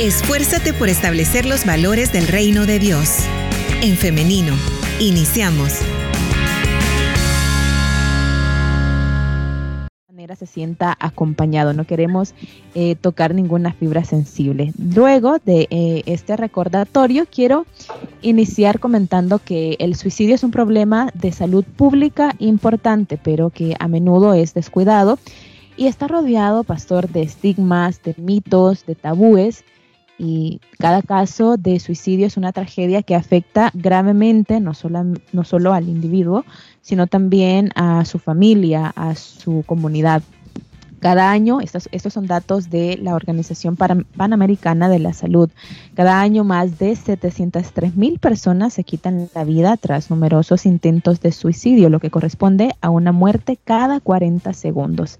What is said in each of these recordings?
Esfuérzate por establecer los valores del reino de Dios. En femenino, iniciamos. se sienta acompañado, no queremos eh, tocar ninguna fibra sensible. Luego de eh, este recordatorio, quiero iniciar comentando que el suicidio es un problema de salud pública importante, pero que a menudo es descuidado y está rodeado, pastor, de estigmas, de mitos, de tabúes y cada caso de suicidio es una tragedia que afecta gravemente no solo, no solo al individuo, sino también a su familia, a su comunidad. Cada año, estos, estos son datos de la Organización Panamericana de la Salud, cada año más de 703 mil personas se quitan la vida tras numerosos intentos de suicidio, lo que corresponde a una muerte cada 40 segundos.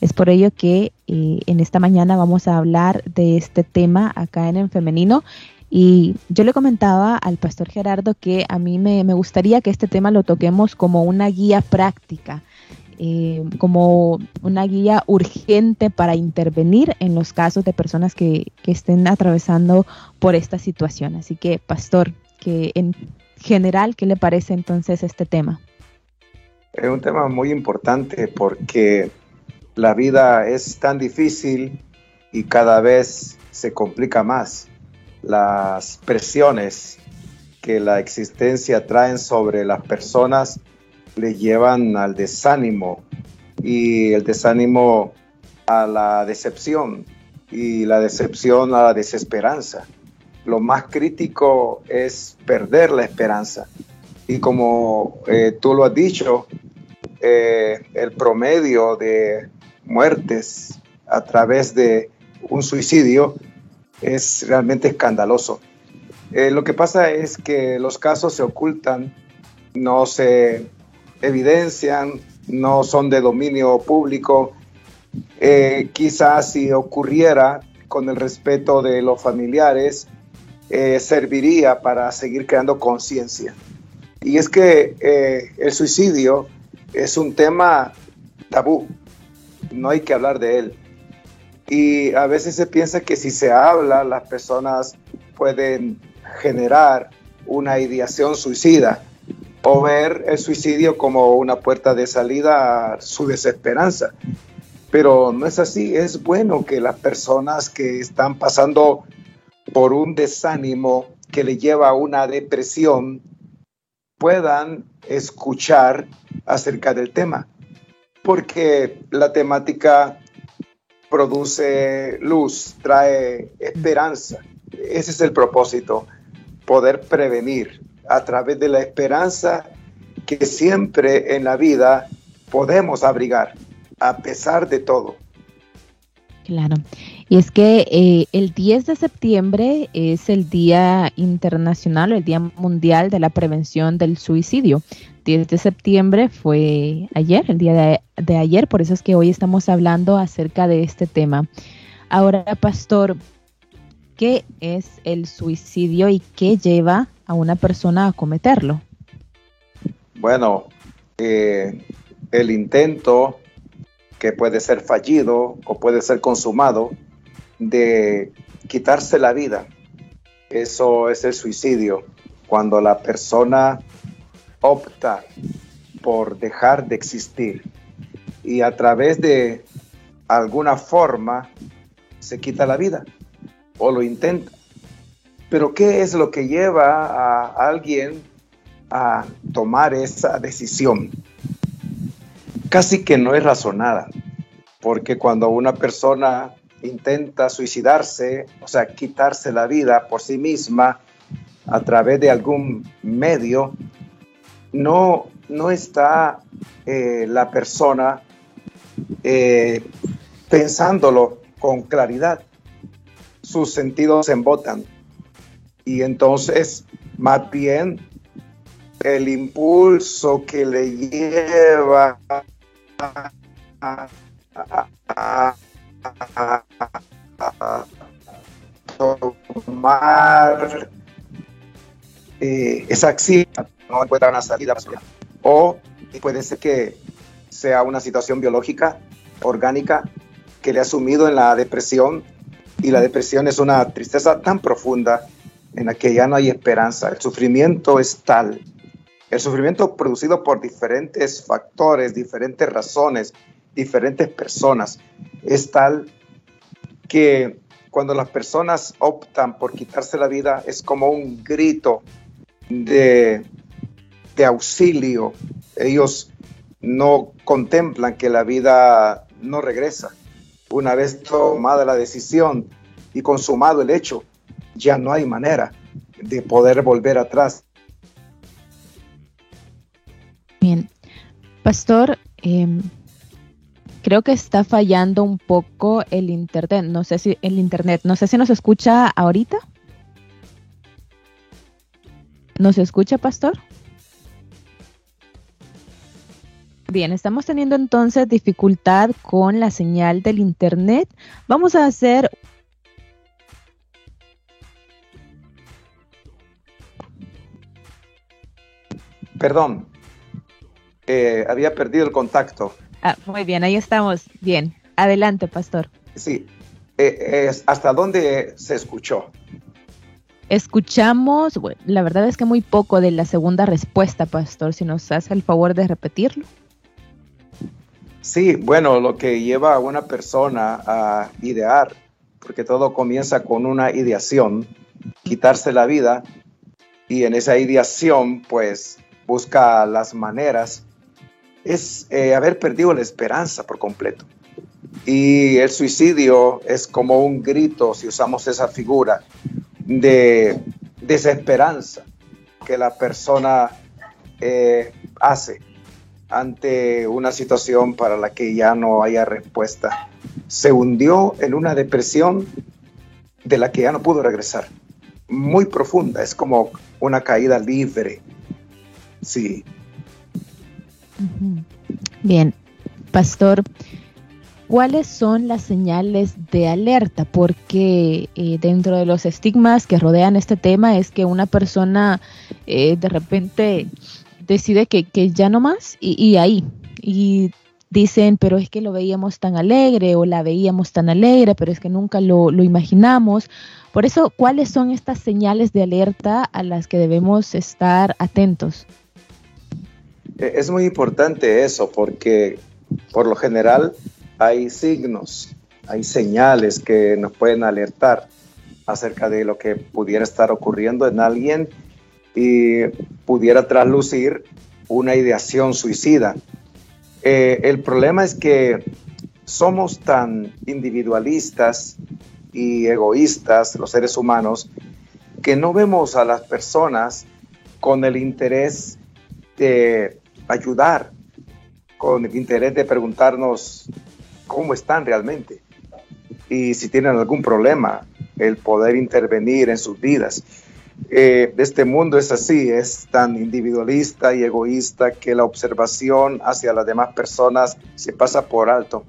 Es por ello que eh, en esta mañana vamos a hablar de este tema acá en el femenino. Y yo le comentaba al pastor Gerardo que a mí me, gustaría que este tema lo toquemos como una guía práctica, eh, como una guía urgente para intervenir en los casos de personas que, que estén atravesando por esta situación. Así que, pastor, que en general, ¿qué le parece entonces este tema? Es un tema muy importante porque la vida es tan difícil y cada vez se complica más. Las presiones que la existencia traen sobre las personas le llevan al desánimo y el desánimo a la decepción y la decepción a la desesperanza. Lo más crítico es perder la esperanza. Y como eh, tú lo has dicho, eh, el promedio de muertes a través de un suicidio es realmente escandaloso. Eh, lo que pasa es que los casos se ocultan, no se evidencian, no son de dominio público. Eh, quizás si ocurriera con el respeto de los familiares, eh, serviría para seguir creando conciencia. Y es que el suicidio es un tema tabú, no hay que hablar de él. Y a veces se piensa que si se habla, las personas pueden generar una ideación suicida o ver el suicidio como una puerta de salida a su desesperanza. Pero no es así, es bueno que las personas que están pasando por un desánimo que le lleva a una depresión puedan escuchar acerca del tema porque la temática produce luz, trae esperanza. Ese es el propósito, poder prevenir a través de la esperanza que siempre en la vida podemos abrigar, a pesar de todo. Claro. Y es que eh, el 10 de septiembre es el Día Internacional, el Día Mundial de la Prevención del Suicidio. 10 de septiembre fue ayer, el día de, ayer, por eso es que hoy estamos hablando acerca de este tema. Ahora, pastor, ¿qué es el suicidio y qué lleva a una persona a cometerlo? Bueno, eh, el intento que puede ser fallido o puede ser consumado de quitarse la vida. Eso es el suicidio. Cuando la persona opta por dejar de existir y a través de alguna forma se quita la vida o lo intenta. Pero ¿qué es lo que lleva a alguien a tomar esa decisión? Casi que no es razonada, porque cuando una persona intenta suicidarse, o sea, quitarse la vida por sí misma a través de algún medio, no, no está eh, la persona eh, pensándolo con claridad. Sus sentidos se embotan. Y entonces, más bien, el impulso que le lleva a, tomar eh, esa acción no encuentra una salida. O puede ser que sea una situación biológica, orgánica, que le ha sumido en la depresión Y la depresión es una tristeza tan profunda en la que ya no hay esperanza. El sufrimiento es tal. El sufrimiento producido por diferentes factores, diferentes razones, diferentes personas, es tal que cuando las personas optan por quitarse la vida es como un grito de, de auxilio. Ellos no contemplan que la vida no regresa. Una vez tomada la decisión y consumado el hecho, ya no hay manera de poder volver atrás. Bien, pastor, em, creo que está fallando un poco el internet. No sé si el internet, no sé si nos escucha ahorita. ¿Nos escucha, pastor? Bien, estamos teniendo entonces dificultad con la señal del internet. Vamos a hacer Perdón, eh, había perdido el contacto. Ah, muy bien, ahí estamos. Bien, adelante, pastor. Sí, eh, ¿hasta dónde se escuchó? Escuchamos, la verdad es que muy poco de la segunda respuesta, pastor, si nos hace el favor de repetirlo. Sí, bueno, lo que lleva a una persona a idear, porque todo comienza con una ideación, quitarse la vida, y en esa ideación, pues, busca las maneras, es eh, haber perdido la esperanza por completo. Y el suicidio es como un grito, si usamos esa figura, de desesperanza que la persona eh, hace ante una situación para la que ya no haya respuesta. Se hundió en una depresión de la que ya no pudo regresar. Muy profunda, es como una caída libre. Sí. Bien, pastor, ¿cuáles son las señales de alerta? Porque eh, dentro de los estigmas que rodean este tema es que una persona eh, de repente decide que, ya no más y, ahí. Y dicen, pero es que lo veíamos tan alegre o la veíamos tan alegre, pero es que nunca lo, lo imaginamos. Por eso, ¿cuáles son estas señales de alerta a las que debemos estar atentos? E, es muy importante eso porque por lo general hay signos, hay señales que nos pueden alertar acerca de lo que pudiera estar ocurriendo en alguien y pudiera traslucir una ideación suicida. Eh, el problema es que somos tan individualistas y egoístas, los seres humanos, que no vemos a las personas con el interés de ayudar, con el interés de preguntarnos cómo están realmente y si tienen algún problema, el poder intervenir en sus vidas. Eh, este mundo es así, es tan individualista y egoísta que la observación hacia las demás personas se pasa por alto.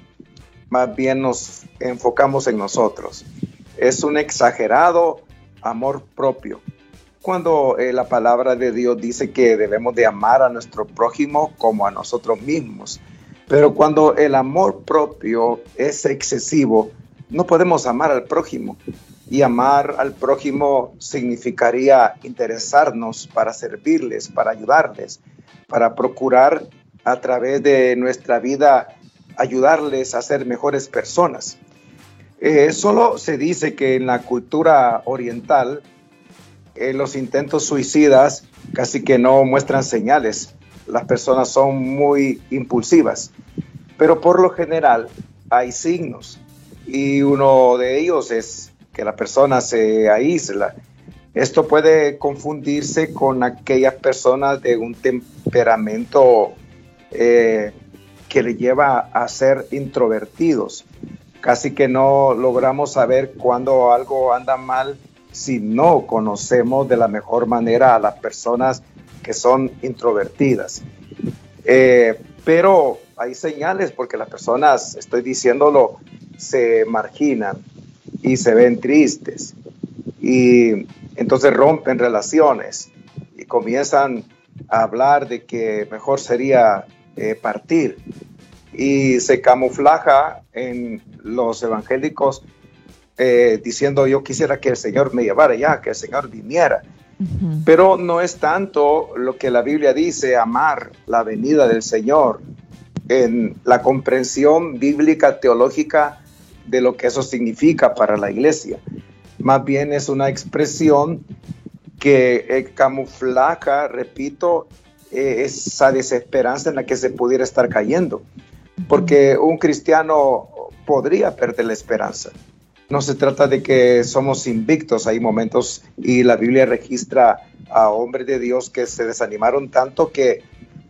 Más bien nos enfocamos en nosotros. Es un exagerado amor propio. Cuando eh, la palabra de Dios dice que debemos de amar a nuestro prójimo como a nosotros mismos. Pero cuando el amor propio es excesivo, no podemos amar al prójimo y amar al prójimo significaría interesarnos para servirles, para ayudarles, para procurar a través de nuestra vida ayudarles a ser mejores personas. Eh, solo se dice que en la cultura oriental eh, los intentos suicidas casi que no muestran señales. Las personas son muy impulsivas, pero por lo general hay signos y uno de ellos es que la persona se aísla. Esto puede confundirse con aquellas personas de un temperamento eh, que le lleva a ser introvertidos. Casi que no logramos saber cuando algo anda mal si no conocemos de la mejor manera a las personas que son introvertidas. Eh, pero hay señales porque las personas, estoy diciéndolo, se marginan, y se ven tristes. Y entonces rompen relaciones y comienzan a hablar de que mejor sería eh, partir. Y se camuflaja en los evangélicos eh, diciendo yo quisiera que el Señor me llevara ya, que el Señor viniera. Pero no es tanto lo que la Biblia dice, amar la venida del Señor, en la comprensión bíblica, teológica de lo que eso significa para la iglesia. Más bien es una expresión que eh, camuflaja, repito, eh, esa desesperanza en la que se pudiera estar cayendo. Porque un cristiano podría perder la esperanza. No se trata de que somos invictos, hay momentos y la Biblia registra a hombres de Dios que se desanimaron tanto que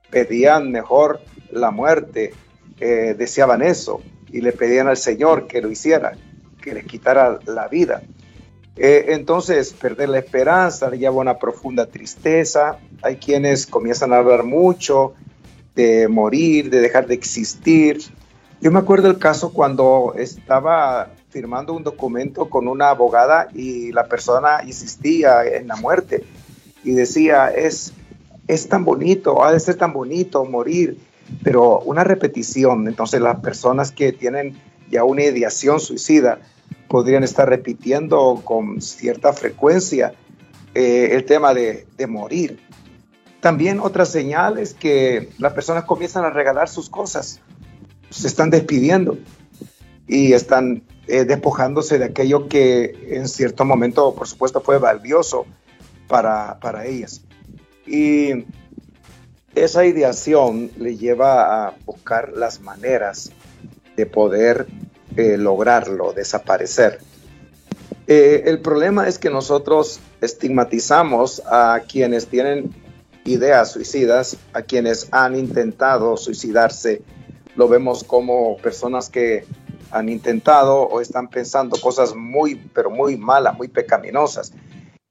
pedían mejor la muerte, eh, deseaban eso y le pedían al Señor que lo hiciera, que les quitara la vida. Eh, entonces, perder la esperanza le lleva una profunda tristeza. Hay quienes comienzan a hablar mucho de morir, de dejar de existir. Yo me acuerdo el caso cuando estaba firmando un documento con una abogada y la persona insistía en la muerte y decía, es, es tan bonito, ha de ser tan bonito morir, pero una repetición, entonces las personas que tienen ya una ideación suicida podrían estar repitiendo con cierta frecuencia eh, el tema de, de morir. También otra señal es que las personas comienzan a regalar sus cosas, se están despidiendo y están eh, despojándose de aquello que en cierto momento, por supuesto, fue valioso para, para ellas. Y esa ideación le lleva a buscar las maneras de poder eh, lograrlo, desaparecer. Eh, el problema es que nosotros estigmatizamos a quienes tienen ideas suicidas, a quienes han intentado suicidarse, lo vemos como personas que han intentado o están pensando cosas muy, pero muy malas, muy pecaminosas.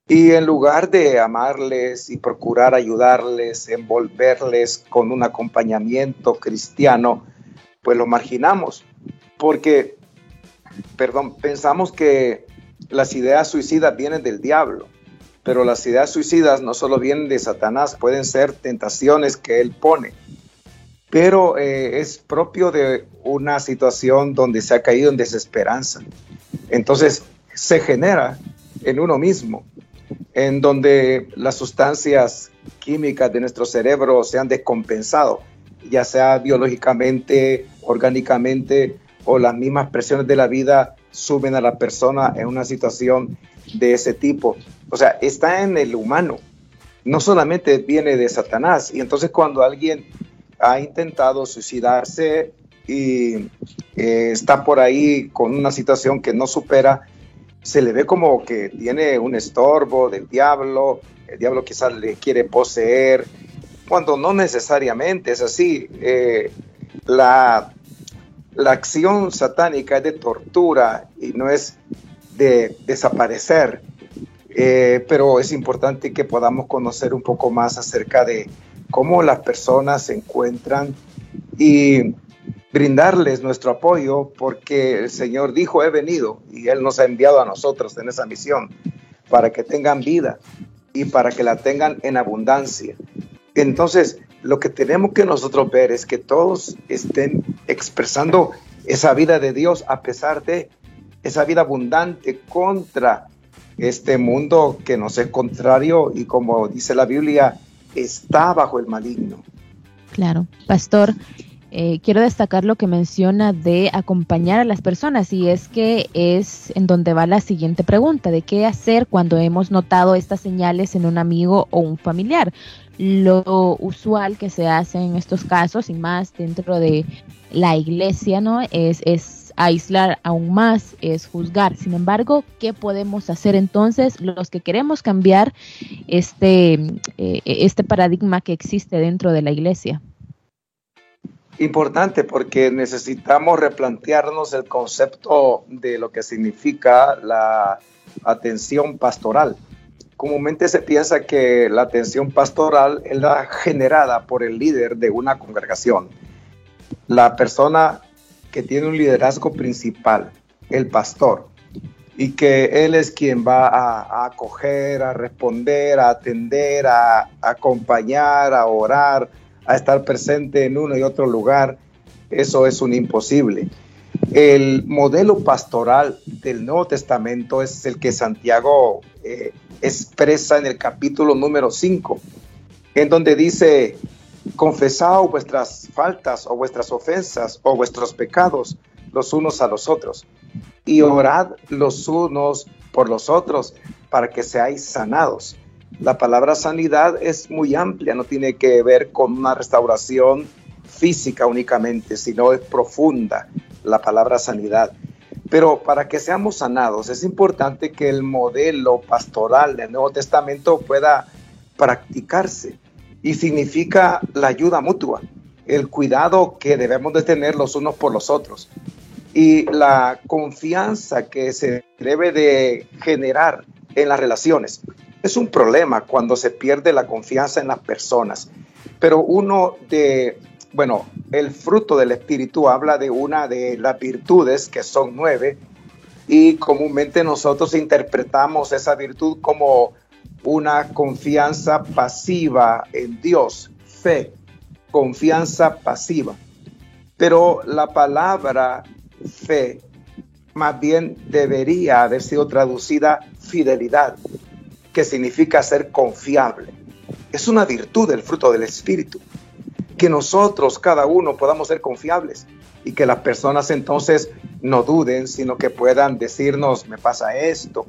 Y en lugar de amarles y procurar ayudarles, envolverles con un acompañamiento cristiano, pues lo marginamos. Porque, perdón, pensamos que las ideas suicidas vienen del diablo, pero las ideas suicidas no solo vienen de Satanás, pueden ser tentaciones que él pone pero eh, es propio de una situación donde se ha caído en desesperanza. Entonces se genera en uno mismo, en donde las sustancias químicas de nuestro cerebro se han descompensado, ya sea biológicamente, orgánicamente o las mismas presiones de la vida suben a la persona en una situación de ese tipo. O sea, está en el humano, no solamente viene de Satanás. Y entonces cuando alguien ha intentado suicidarse y eh, está por ahí con una situación que no supera, se le ve como que tiene un estorbo del diablo, el diablo quizás le quiere poseer, cuando no necesariamente es así. Eh, la, la acción satánica es de tortura y no es de desaparecer, eh, pero es importante que podamos conocer un poco más acerca de cómo las personas se encuentran y brindarles nuestro apoyo porque el Señor dijo, he venido y Él nos ha enviado a nosotros en esa misión para que tengan vida y para que la tengan en abundancia. Entonces, lo que tenemos que nosotros ver es que todos estén expresando esa vida de Dios a pesar de esa vida abundante contra este mundo que nos es contrario y como dice la Biblia, está bajo el maligno. Claro, pastor, eh, quiero destacar lo que menciona de acompañar a las personas y es que es en donde va la siguiente pregunta, de qué hacer cuando hemos notado estas señales en un amigo o un familiar. Lo usual que se hace en estos casos y más dentro de la iglesia, ¿no? Es, aislar aún más, es juzgar. Sin embargo, ¿qué podemos hacer entonces los que queremos cambiar este, eh, este paradigma que existe dentro de la iglesia? Importante porque necesitamos replantearnos el concepto de lo que significa la atención pastoral. Comúnmente se piensa que la atención pastoral es la generada por el líder de una congregación. La persona que tiene un liderazgo principal, el pastor, y que él es quien va a, acoger, a responder, a atender, a, acompañar, a orar, a estar presente en uno y otro lugar, eso es un imposible. El modelo pastoral del Nuevo Testamento es el que Santiago eh, expresa en el capítulo número 5, en donde dice, confesad vuestras faltas o vuestras ofensas o vuestros pecados los unos a los otros y orad los unos por los otros para que seáis sanados. La palabra sanidad es muy amplia, no tiene que ver con una restauración física únicamente, sino es profunda la palabra sanidad. Pero para que seamos sanados es importante que el modelo pastoral del Nuevo Testamento pueda practicarse y significa la ayuda mutua, el cuidado que debemos de tener los unos por los otros y la confianza que se debe de generar en las relaciones. Es un problema cuando se pierde la confianza en las personas, pero uno de, bueno, el fruto del Espíritu habla de una de las virtudes, que son nueve, y comúnmente nosotros interpretamos esa virtud como una confianza pasiva en Dios, fe, confianza pasiva. Pero la palabra fe más bien debería haber sido traducida fidelidad, que significa ser confiable. Es una virtud del fruto del Espíritu. Que nosotros, cada uno, podamos ser confiables y que las personas entonces no duden, sino que puedan decirnos, me pasa esto,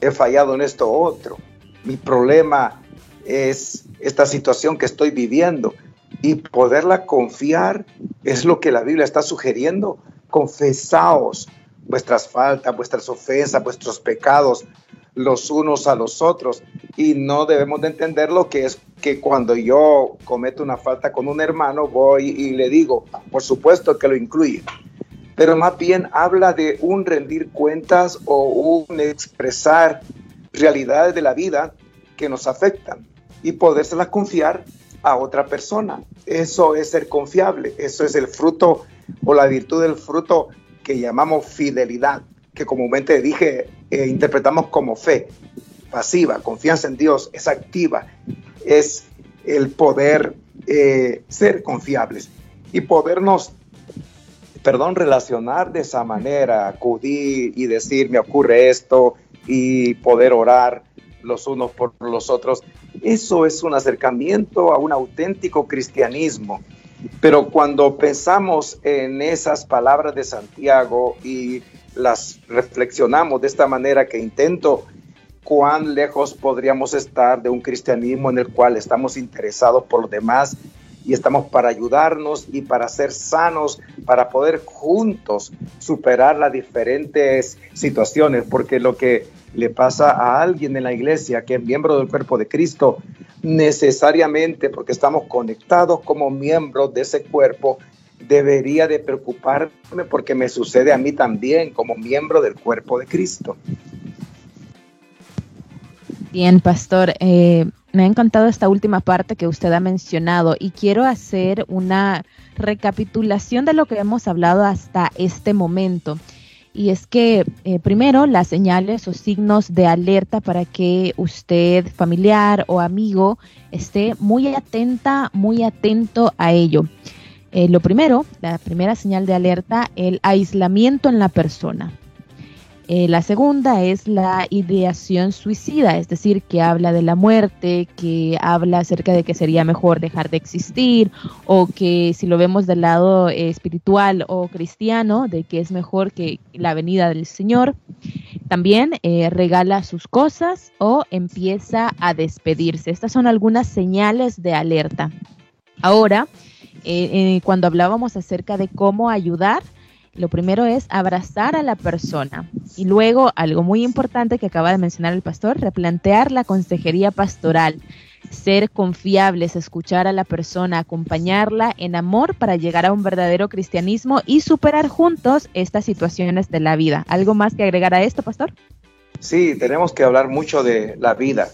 he fallado en esto otro, mi problema es esta situación que estoy viviendo y poderla confiar es lo que la Biblia está sugiriendo. Confesaos vuestras faltas, vuestras ofensas, vuestros pecados los unos a los otros. Y no debemos de entender lo que es que cuando yo cometo una falta con un hermano, voy y le digo, por supuesto que lo incluye, pero más bien habla de un rendir cuentas o un expresar realidades de la vida que nos afectan y podérselas confiar a otra persona. Eso es ser confiable, eso es el fruto o la virtud del fruto que llamamos fidelidad, que comúnmente dije, eh, interpretamos como fe, pasiva, confianza en Dios, es activa, es el poder eh, ser confiables y podernos, perdón, relacionar de esa manera, acudir y decir, me ocurre esto y poder orar los unos por los otros. Eso es un acercamiento a un auténtico cristianismo pero cuando pensamos en esas palabras de Santiago y las reflexionamos de esta manera que intento, cuán lejos podríamos estar de un cristianismo en el cual estamos interesados por los demás y estamos para ayudarnos y para ser sanos, para poder juntos superar las diferentes situaciones, porque lo que le pasa a alguien en la iglesia que es miembro del cuerpo de Cristo, necesariamente porque estamos conectados como miembros de ese cuerpo, debería de preocuparme porque me sucede a mí también como miembro del cuerpo de Cristo. Bien, pastor, eh, me ha encantado esta última parte que usted ha mencionado y quiero hacer una recapitulación de lo que hemos hablado hasta este momento y es que eh, primero las señales o signos de alerta para que usted, familiar o amigo, esté muy atenta, muy atento a ello. Eh, lo primero, la primera señal de alerta, el aislamiento en la persona. Eh, la segunda es la ideación suicida, es decir, que habla de la muerte, que habla acerca de que sería mejor dejar de existir, o que si lo vemos del lado eh, espiritual o cristiano, de que es mejor que la venida del Señor. También eh, regala sus cosas o empieza a despedirse. Estas son algunas señales de alerta. Ahora, cuando hablábamos acerca de cómo ayudar, lo primero es abrazar a la persona y luego algo muy importante que acaba de mencionar el pastor, replantear la consejería pastoral, ser confiables, escuchar a la persona, acompañarla en amor para llegar a un verdadero cristianismo y superar juntos estas situaciones de la vida. ¿Algo más que agregar a esto, pastor? Sí, tenemos que hablar mucho de la vida.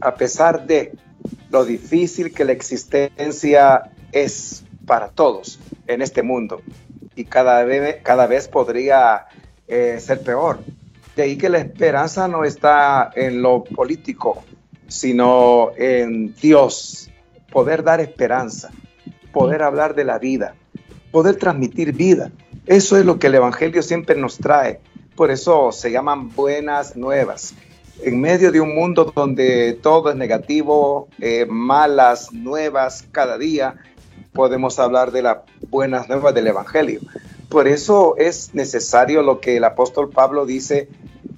A pesar de lo difícil que la existencia es para todos en este mundo, y cada vez, cada vez podría eh, ser peor. De ahí que la esperanza no está en lo político, sino en Dios, poder dar esperanza, poder hablar de la vida, poder transmitir vida. Eso es lo que el Evangelio siempre nos trae. Por eso se llaman buenas nuevas. En medio de un mundo donde todo es negativo, eh, malas nuevas cada día, podemos hablar de las buenas nuevas del Evangelio. Por eso es necesario lo que el apóstol Pablo dice,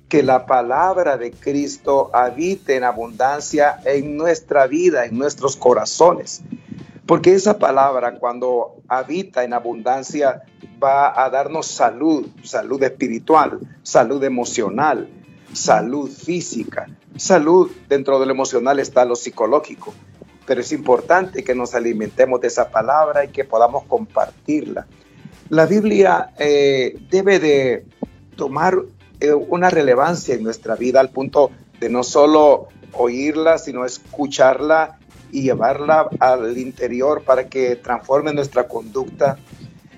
que la palabra de Cristo habite en abundancia en nuestra vida, en nuestros corazones. Porque esa palabra cuando habita en abundancia va a darnos salud, salud espiritual, salud emocional, salud física. Salud dentro de lo emocional está lo psicológico. Pero es importante que nos alimentemos de esa palabra y que podamos compartirla. La Biblia eh, debe de tomar eh, una relevancia en nuestra vida al punto de no solo oírla, sino escucharla y llevarla al interior para que transforme nuestra conducta.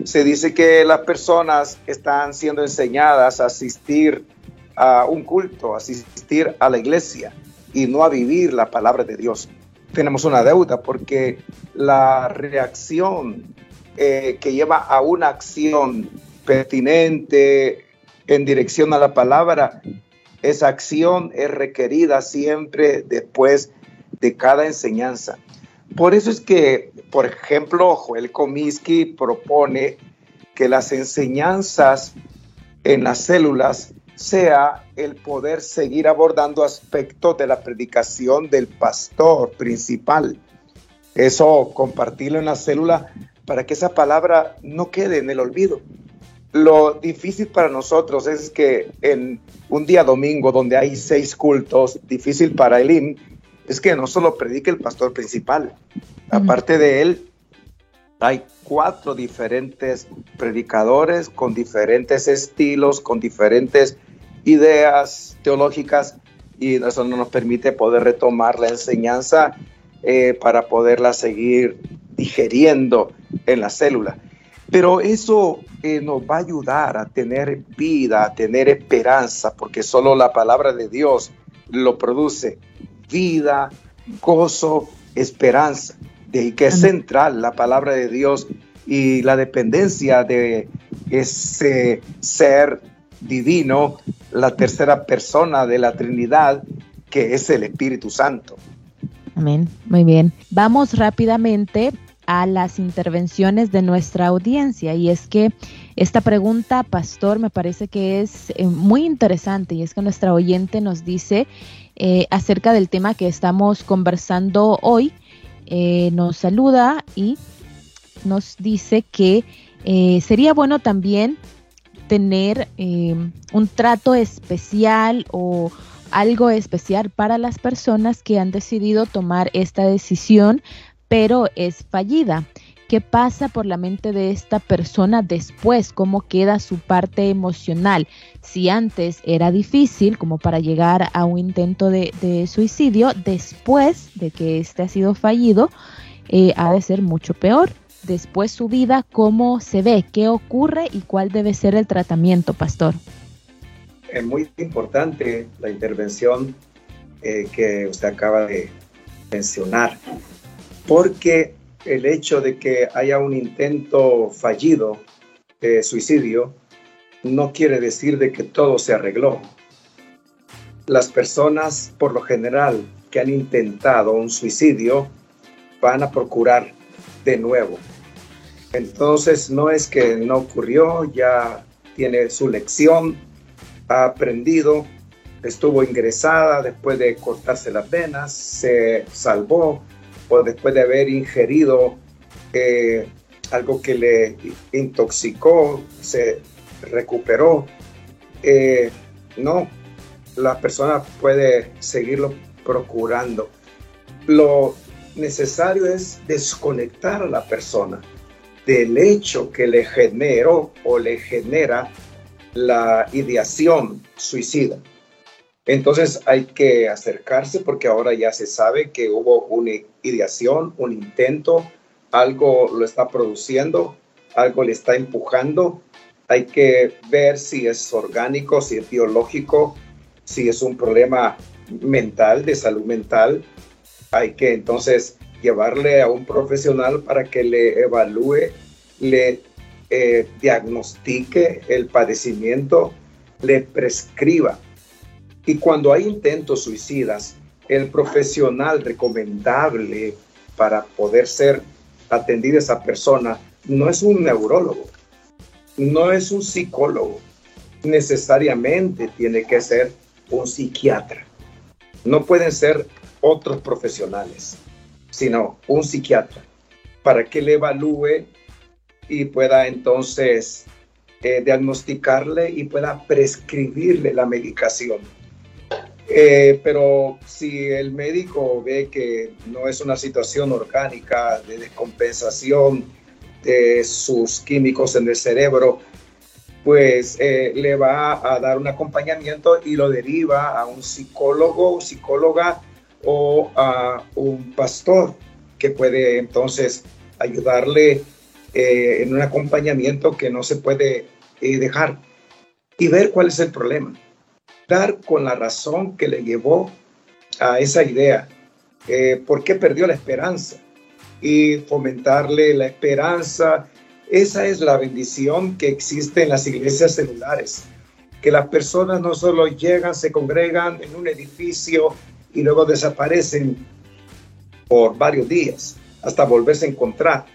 Se dice que las personas están siendo enseñadas a asistir a un culto, asistir a la iglesia y no a vivir la palabra de Dios. Tenemos una deuda porque la reacción eh, que lleva a una acción pertinente en dirección a la palabra, esa acción es requerida siempre después de cada enseñanza. Por eso es que, por ejemplo, Joel Comiskey propone que las enseñanzas en las células sea el poder seguir abordando aspectos de la predicación del pastor principal. Eso, compartirlo en la célula para que esa palabra no quede en el olvido. Lo difícil para nosotros es que en un día domingo donde hay seis cultos, difícil para el es que no solo predique el pastor principal, aparte de él, hay cuatro diferentes predicadores con diferentes estilos, con diferentes ideas teológicas y eso no nos permite poder retomar la enseñanza eh, para poderla seguir digeriendo en la célula. Pero eso eh, nos va a ayudar a tener vida, a tener esperanza, porque solo la palabra de Dios lo produce vida, gozo, esperanza. De ahí que es central la palabra de Dios y la dependencia de ese ser divino, la tercera persona de la Trinidad, que es el Espíritu Santo. Amén, muy bien. Vamos rápidamente a las intervenciones de nuestra audiencia y es que esta pregunta, pastor, me parece que es eh, muy interesante y es que nuestra oyente nos dice eh, acerca del tema que estamos conversando hoy. Eh, nos saluda y nos dice que sería bueno también tener un trato especial o algo especial para las personas que han decidido tomar esta decisión, pero es fallida. ¿Qué pasa por la mente de esta persona después? ¿Cómo queda su parte emocional? Si antes era difícil como para llegar a un intento de, suicidio, después de que este ha sido fallido, eh, ha de ser mucho peor. Después su vida, ¿cómo se ve? ¿Qué ocurre y cuál debe ser el tratamiento, pastor? Es muy importante la intervención eh, que usted acaba de mencionar, porque el hecho de que haya un intento fallido de suicidio no quiere decir de que todo se arregló. Las personas, por lo general, que han intentado un suicidio, van a procurar de nuevo. Entonces, no es que no ocurrió, ya tiene su lección, ha aprendido, estuvo ingresada después de cortarse las venas, se salvó, o después de haber ingerido eh, algo que le intoxicó, se recuperó. Eh, no, la persona puede seguirlo procurando. Lo necesario es desconectar a la persona del hecho que le generó o le genera la ideación suicida. Entonces hay que acercarse porque ahora ya se sabe que hubo una ideación, un intento, algo lo está produciendo, algo le está empujando. Hay que ver si es orgánico, si es biológico, si es un problema mental, de salud mental. Hay que entonces llevarle a un profesional para que le evalúe, le eh, diagnostique el padecimiento, le prescriba. Y cuando hay intentos suicidas, el profesional recomendable para poder ser atendida esa persona no es un neurólogo, no es un psicólogo, necesariamente tiene que ser un psiquiatra. No pueden ser otros profesionales, sino un psiquiatra, para que le evalúe y pueda entonces eh, diagnosticarle y pueda prescribirle la medicación. Eh, pero si el médico ve que no es una situación orgánica de descompensación de sus químicos en el cerebro, pues eh, le va a dar un acompañamiento y lo deriva a un psicólogo, psicóloga o a un pastor que puede entonces ayudarle eh, en un acompañamiento que no se puede dejar y ver cuál es el problema dar con la razón que le llevó a esa idea, eh, por qué perdió la esperanza y fomentarle la esperanza. Esa es la bendición que existe en las iglesias celulares, que las personas no solo llegan, se congregan en un edificio y luego desaparecen por varios días hasta volverse a encontrar.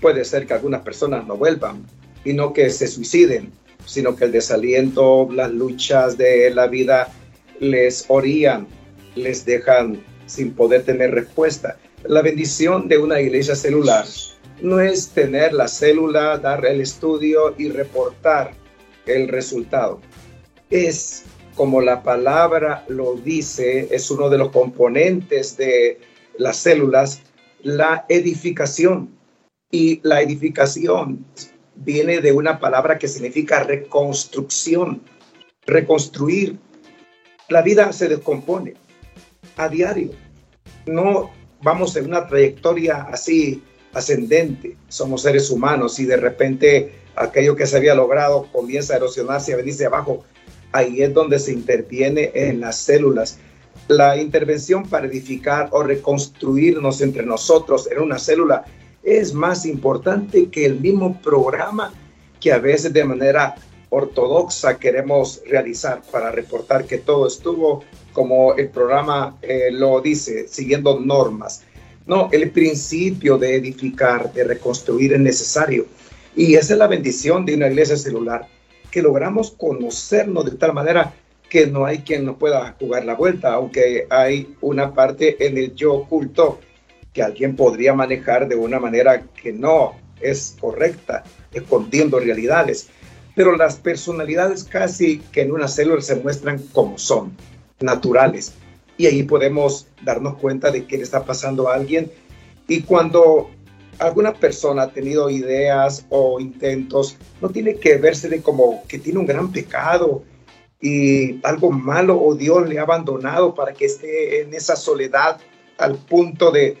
Puede ser que algunas personas no vuelvan y no que se suiciden, sino que el desaliento, las luchas de la vida les orían, les dejan sin poder tener respuesta. La bendición de una iglesia celular no es tener la célula, dar el estudio y reportar el resultado. Es como la palabra lo dice, es uno de los componentes de las células, la edificación. Y la edificación viene de una palabra que significa reconstrucción, reconstruir. La vida se descompone a diario. No vamos en una trayectoria así ascendente. Somos seres humanos y de repente aquello que se había logrado comienza a erosionarse y a venirse abajo. Ahí es donde se interviene en las células. La intervención para edificar o reconstruirnos entre nosotros en una célula es más importante que el mismo programa que a veces de manera ortodoxa queremos realizar para reportar que todo estuvo como el programa eh, lo dice, siguiendo normas. No, el principio de edificar, de reconstruir es necesario. Y esa es la bendición de una iglesia celular, que logramos conocernos de tal manera que no hay quien nos pueda jugar la vuelta, aunque hay una parte en el yo oculto que alguien podría manejar de una manera que no es correcta, escondiendo realidades. Pero las personalidades casi que en una célula se muestran como son, naturales. Y ahí podemos darnos cuenta de qué le está pasando a alguien. Y cuando alguna persona ha tenido ideas o intentos, no tiene que verse de como que tiene un gran pecado y algo malo o Dios le ha abandonado para que esté en esa soledad al punto de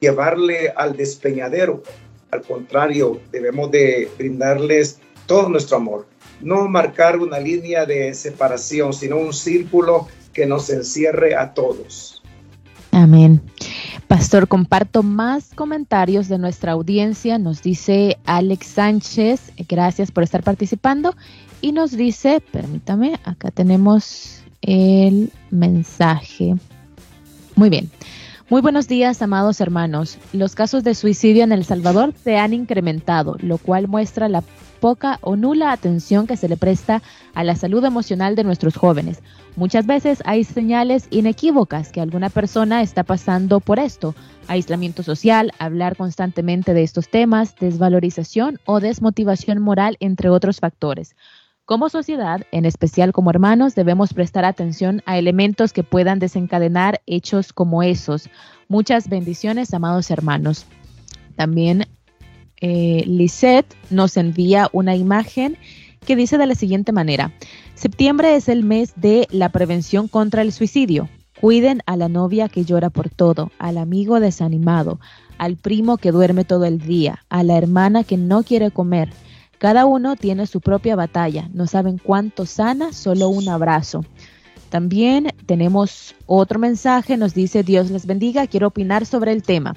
llevarle al despeñadero. Al contrario, debemos de brindarles todo nuestro amor. No marcar una línea de separación, sino un círculo que nos encierre a todos. Amén. Pastor, comparto más comentarios de nuestra audiencia. Nos dice Alex Sánchez, gracias por estar participando. Y nos dice, permítame, acá tenemos el mensaje. Muy bien. Muy buenos días, amados hermanos. Los casos de suicidio en El Salvador se han incrementado, lo cual muestra la poca o nula atención que se le presta a la salud emocional de nuestros jóvenes. Muchas veces hay señales inequívocas que alguna persona está pasando por esto. Aislamiento social, hablar constantemente de estos temas, desvalorización o desmotivación moral, entre otros factores. Como sociedad, en especial como hermanos, debemos prestar atención a elementos que puedan desencadenar hechos como esos. Muchas bendiciones, amados hermanos. También eh, Lisette nos envía una imagen que dice de la siguiente manera, septiembre es el mes de la prevención contra el suicidio. Cuiden a la novia que llora por todo, al amigo desanimado, al primo que duerme todo el día, a la hermana que no quiere comer, cada uno tiene su propia batalla. No saben cuánto sana solo un abrazo. También tenemos otro mensaje, nos dice Dios les bendiga, quiero opinar sobre el tema.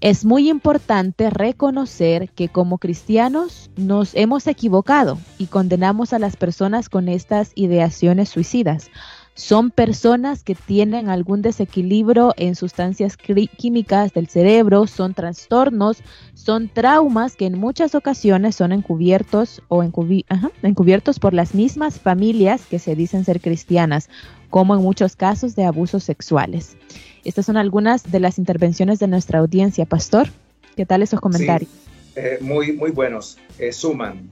Es muy importante reconocer que como cristianos nos hemos equivocado y condenamos a las personas con estas ideaciones suicidas. Son personas que tienen algún desequilibrio en sustancias químicas del cerebro, son trastornos, son traumas que en muchas ocasiones son encubiertos o encubiertos por las mismas familias que se dicen ser cristianas, como en muchos casos de abusos sexuales. Estas son algunas de las intervenciones de nuestra audiencia. Pastor, ¿qué tal esos comentarios? Eh, muy, muy buenos. Eh, suman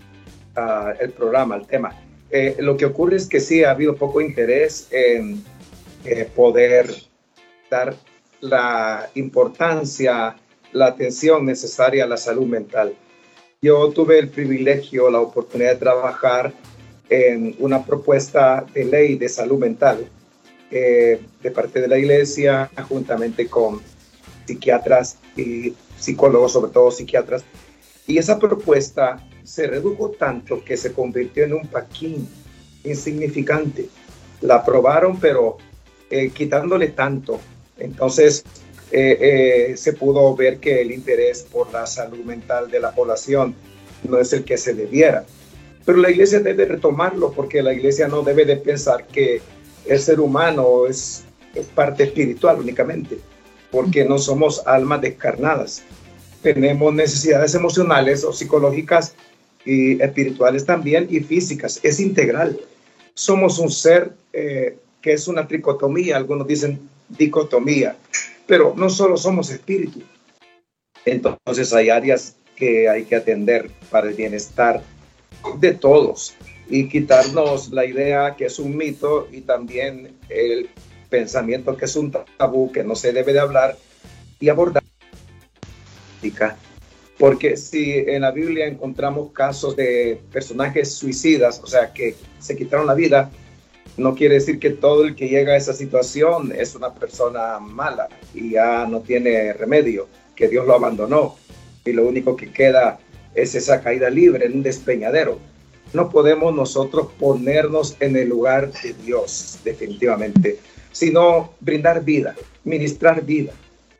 uh, el programa, el tema. Eh, lo que ocurre es que sí ha habido poco interés en poder dar la importancia, la atención necesaria a la salud mental. Yo tuve el privilegio, la oportunidad de trabajar en una propuesta de ley de salud mental eh, de parte de la iglesia, juntamente con psiquiatras y psicólogos, sobre todo psiquiatras. Y esa propuesta se redujo tanto que se convirtió en un paquín insignificante. La aprobaron, pero eh, quitándole tanto. Entonces, eh, se pudo ver que el interés por la salud mental de la población no es el que se debiera. Pero la iglesia debe retomarlo porque la iglesia no debe de pensar que el ser humano es, parte espiritual únicamente, porque no somos almas descarnadas. Tenemos necesidades emocionales o psicológicas y espirituales también y físicas. Es integral. Somos un ser eh, que es una tricotomía, algunos dicen dicotomía, pero no solo somos espíritu. Entonces hay áreas que hay que atender para el bienestar de todos y quitarnos la idea que es un mito y también el pensamiento que es un tabú que no se debe de hablar y abordar. Porque si en la Biblia encontramos casos de personajes suicidas, o sea, que se quitaron la vida, no quiere decir que todo el que llega a esa situación es una persona mala y ya no tiene remedio, que Dios lo abandonó y lo único que queda es esa caída libre en un despeñadero no podemos nosotros ponernos en el lugar de Dios, definitivamente, sino brindar vida, ministrar vida,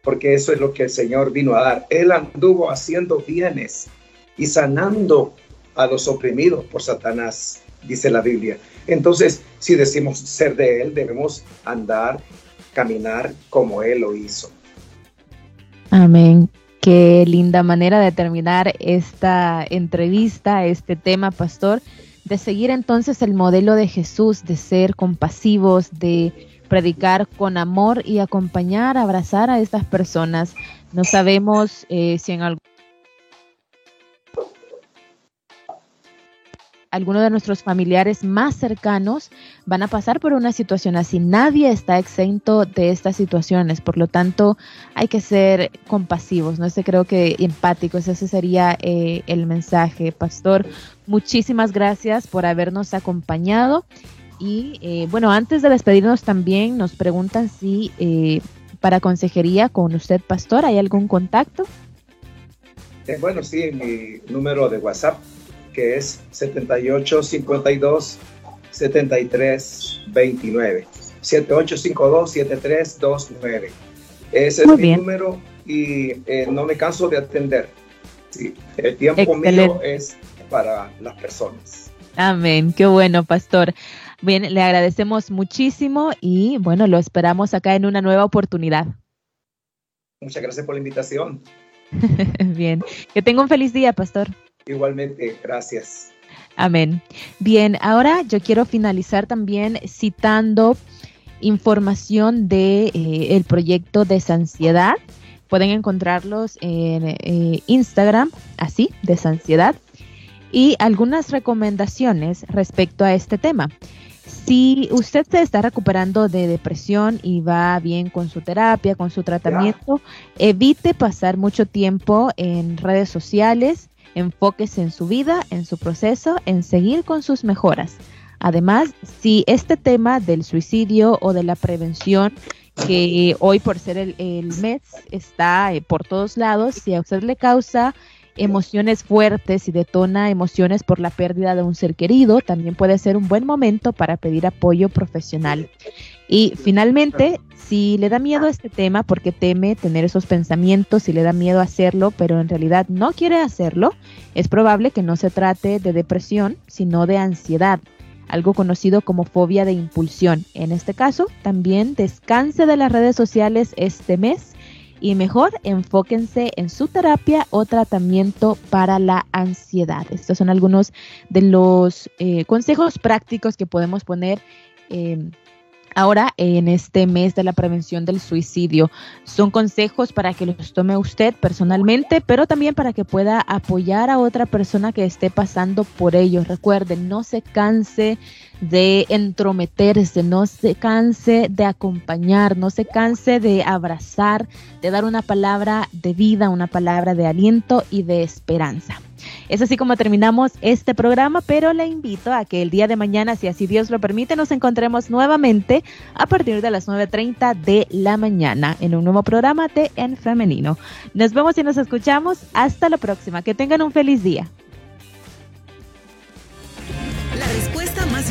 porque eso es lo que el Señor vino a dar. Él anduvo haciendo bienes y sanando a los oprimidos por Satanás, dice la Biblia. Entonces, si decimos ser de Él, debemos andar, caminar como Él lo hizo. Amén. Qué linda manera de terminar esta entrevista, este tema, pastor, de seguir entonces el modelo de Jesús, de ser compasivos, de predicar con amor y acompañar, abrazar a estas personas. No sabemos eh, si en algún algunos de nuestros familiares más cercanos van a pasar por una situación así. Nadie está exento de estas situaciones, por lo tanto hay que ser compasivos, no sé, creo que empáticos, ese sería eh, el mensaje. Pastor, muchísimas gracias por habernos acompañado. Y eh, bueno, antes de despedirnos también nos preguntan si eh, para consejería con usted, pastor, ¿hay algún contacto? bueno, sí, mi número de WhatsApp que es 7852 7329. 7852 7329. Ese es mi número y eh, no me canso de atender. el tiempo mío es para las personas. Amén, qué bueno, pastor. Bien, le agradecemos muchísimo y bueno, lo esperamos acá en una nueva oportunidad. Muchas gracias por la invitación. Bien, que tenga un feliz día, pastor. Igualmente, gracias. Amén. Bien, ahora yo quiero finalizar también citando información de eh, el proyecto Desansiedad. Pueden encontrarlos en eh, Instagram, así, Desansiedad, y algunas recomendaciones respecto a este tema. Si usted se está recuperando de depresión y va bien con su terapia, con su tratamiento, evite pasar mucho tiempo en redes sociales, Enfóquese en su vida, en su proceso, en seguir con sus mejoras. Además, si este tema del suicidio o de la prevención, que hoy por ser el, mes está eh, por todos lados, si a usted le causa emociones fuertes y detona emociones por la pérdida de un ser querido, también puede ser un buen momento para pedir apoyo profesional. Y finalmente, si le da miedo este tema porque teme tener esos pensamientos, si le da miedo hacerlo, pero en realidad no quiere hacerlo, es probable que no se trate de depresión, sino de ansiedad, algo conocido como fobia de impulsión. En este caso, también descanse de las redes sociales este mes y mejor enfóquense en su terapia o tratamiento para la ansiedad. Estos son algunos de los eh, consejos prácticos que podemos poner eh, ahora en este mes de la prevención del suicidio. Son consejos para que los tome usted personalmente, pero también para que pueda apoyar a otra persona que esté pasando por ello. Recuerden, no se canse de entrometerse, no se canse de acompañar, no se canse de abrazar, de dar una palabra de vida, una palabra de aliento y de esperanza. Es así como terminamos este programa, pero le invito a que el día de mañana, si así Dios lo permite, nos encontremos nuevamente a partir de las 9.30 de la mañana en un nuevo programa de En Femenino. Nos vemos y nos escuchamos. Hasta la próxima. Que tengan un feliz día.